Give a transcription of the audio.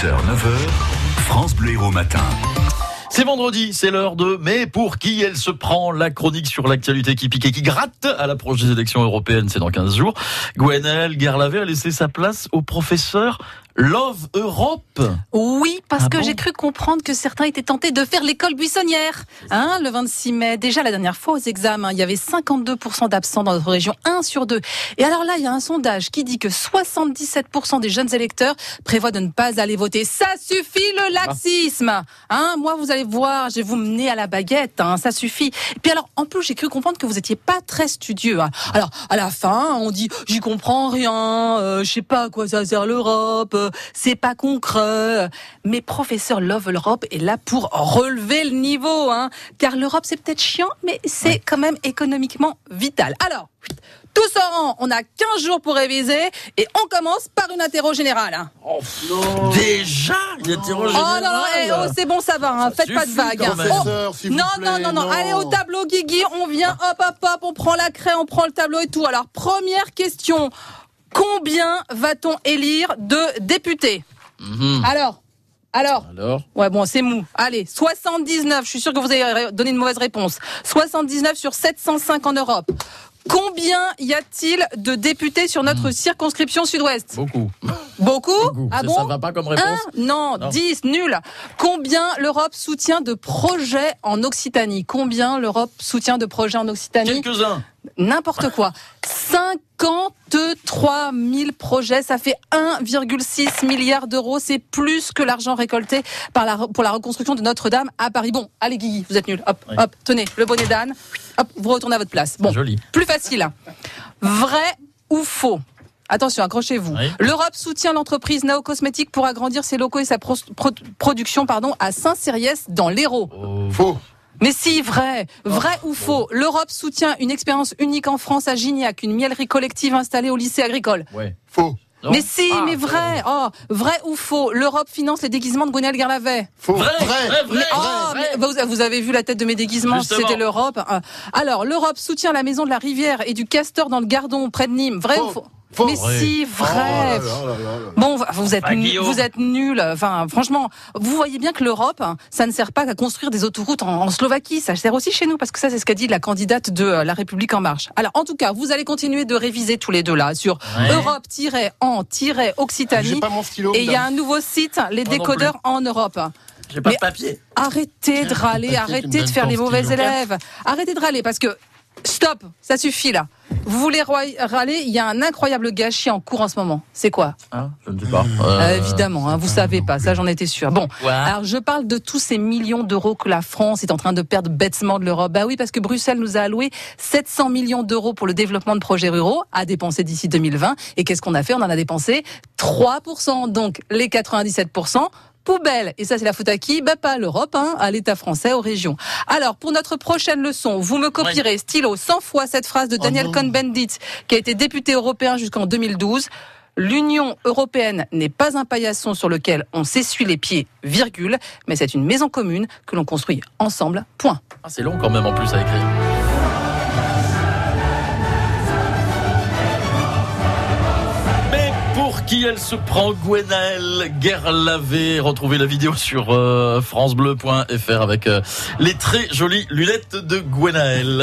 6h, 9h, France Bleu Matin. C'est vendredi, c'est l'heure de Mais pour qui elle se prend La chronique sur l'actualité qui pique et qui gratte à l'approche des élections européennes, c'est dans 15 jours. Gwenaël Guerlavé a laissé sa place au professeur Love Europe Oui, parce Ah que bon j'ai cru comprendre que certains étaient tentés de faire l'école buissonnière. Hein, le 26 mai, déjà la dernière fois aux examens, il y avait 52% d'absents dans notre région, 1 sur 2. Et alors là, il y a un sondage qui dit que 77% des jeunes électeurs prévoient de ne pas aller voter. Ça suffit le laxisme hein, Moi, vous allez voir, je vais vous mener à la baguette, hein, ça suffit. Et puis alors, en plus, j'ai cru comprendre que vous étiez pas très studieux. hein. Alors, à la fin, on dit, j'y comprends rien, euh, je sais pas à quoi ça sert l'Europe, euh, c'est pas concret. Mais professeur Love l'Europe est là pour relever le niveau, hein, car l'Europe c'est peut-être chiant, mais c'est quand même économiquement vital. Alors, tous en rang, on a 15 jours pour réviser et on commence par une interro générale. hein. Déjà Il interroge Oh non, non, eh, oh, c'est bon, ça va, hein, faites pas de vagues. hein. Oh, non, non, non, non, allez au tableau, Guigui, on vient, hop, hop, hop, on prend la craie, on prend le tableau et tout. Alors, première question, combien va-t-on élire de députés Mhm. Alors alors, Alors ouais bon c'est mou. Allez, 79, je suis sûr que vous avez donné une mauvaise réponse. 79 sur 705 en Europe. Combien y a-t-il de députés sur notre circonscription sud-ouest Beaucoup. Beaucoup, Beaucoup. Ah Ça- bon Ça va pas comme un réponse Non, Non. 10, nul. Combien l'Europe soutient de projets en Occitanie Combien l'Europe soutient de projets en Occitanie Quelques-uns. N'importe quoi. 53 000 projets, ça fait 1,6 milliard d'euros. C'est plus que l'argent récolté par la, pour la reconstruction de Notre-Dame à Paris. Bon, allez Guigui, vous êtes nuls. Hop, Oui. hop, tenez, le bonnet d'âne. Hop, vous retournez à votre place. Bon, Joli. plus facile. Vrai ou faux? Attention, accrochez-vous. Oui. L'Europe soutient l'entreprise Nao Cosmétique pour agrandir ses locaux et sa pro- pro- production pardon, à Saint-Cériès dans l'Hérault. Oh. Faux. Mais si, vrai, vrai ou faux L'Europe soutient une expérience unique en France à Gignac, une mielerie collective installée au lycée agricole. Ouais. Faux. Non mais si, Ah, mais vrai Oh, vrai ou faux L'Europe finance les déguisements de Gonel Garlavet. Faux. Vrai, vrai, vrai, Oh, vrai. mais vous, vous avez vu la tête de mes déguisements, Justement. c'était l'Europe. Euh, Alors, l'Europe soutient la maison de la Rivière et du Castor dans le Gardon, près de Nîmes. Vrai ou faux Faux. Mais Vrai. si, Oh là vrai. là là là là. Bon, vous êtes, Guillaume. vous êtes nuls. Enfin, franchement, vous voyez bien que l'Europe, hein, ça ne sert pas qu'à construire des autoroutes en, en Slovaquie. Ça sert aussi chez nous, parce que ça, c'est ce qu'a dit la candidate de euh, La République en marche. Alors, en tout cas, vous allez continuer de réviser tous les deux là sur Ouais. Europe-en-Occitanie. J'ai pas mon stylo. Et il y a un nouveau site, les décodeurs en Europe. J'ai pas Mais- de papier. Arrêtez de râler, arrêtez de faire les mauvais élèves. Arrêtez de râler parce que stop, ça suffit là. Vous voulez râler, il y a un incroyable gâchis en cours en ce moment. C'est quoi? Hein, je ne sais pas. Euh, Évidemment, hein, vous savez pas, ça j'en étais sûr. Bon, alors je parle de tous ces millions d'euros que la France est en train de perdre bêtement de l'Europe. Bah oui, parce que Bruxelles nous a alloué 700 millions d'euros pour le développement de projets ruraux à dépenser d'ici 2020. Et qu'est-ce qu'on a fait? On en a dépensé 3%. Donc les 97%. Poubelle. Et ça, c'est la faute à qui? Bah, pas à l'Europe, hein, à l'État français, aux régions. Alors, pour notre prochaine leçon, vous me copierez, stylo, 100 fois cette phrase de Daniel non. Cohn-Bendit, qui a été député européen jusqu'en 2012. L'Union européenne n'est pas un paillasson sur lequel on s'essuie les pieds, virgule, mais c'est une maison commune que l'on construit ensemble, point. Ah, c'est long quand même en plus à écrire. Qui elle se prend Gwenaël Guerlavé Retrouvez la vidéo sur euh, francebleu.fr avec euh, les très jolies lunettes de Gwenaël.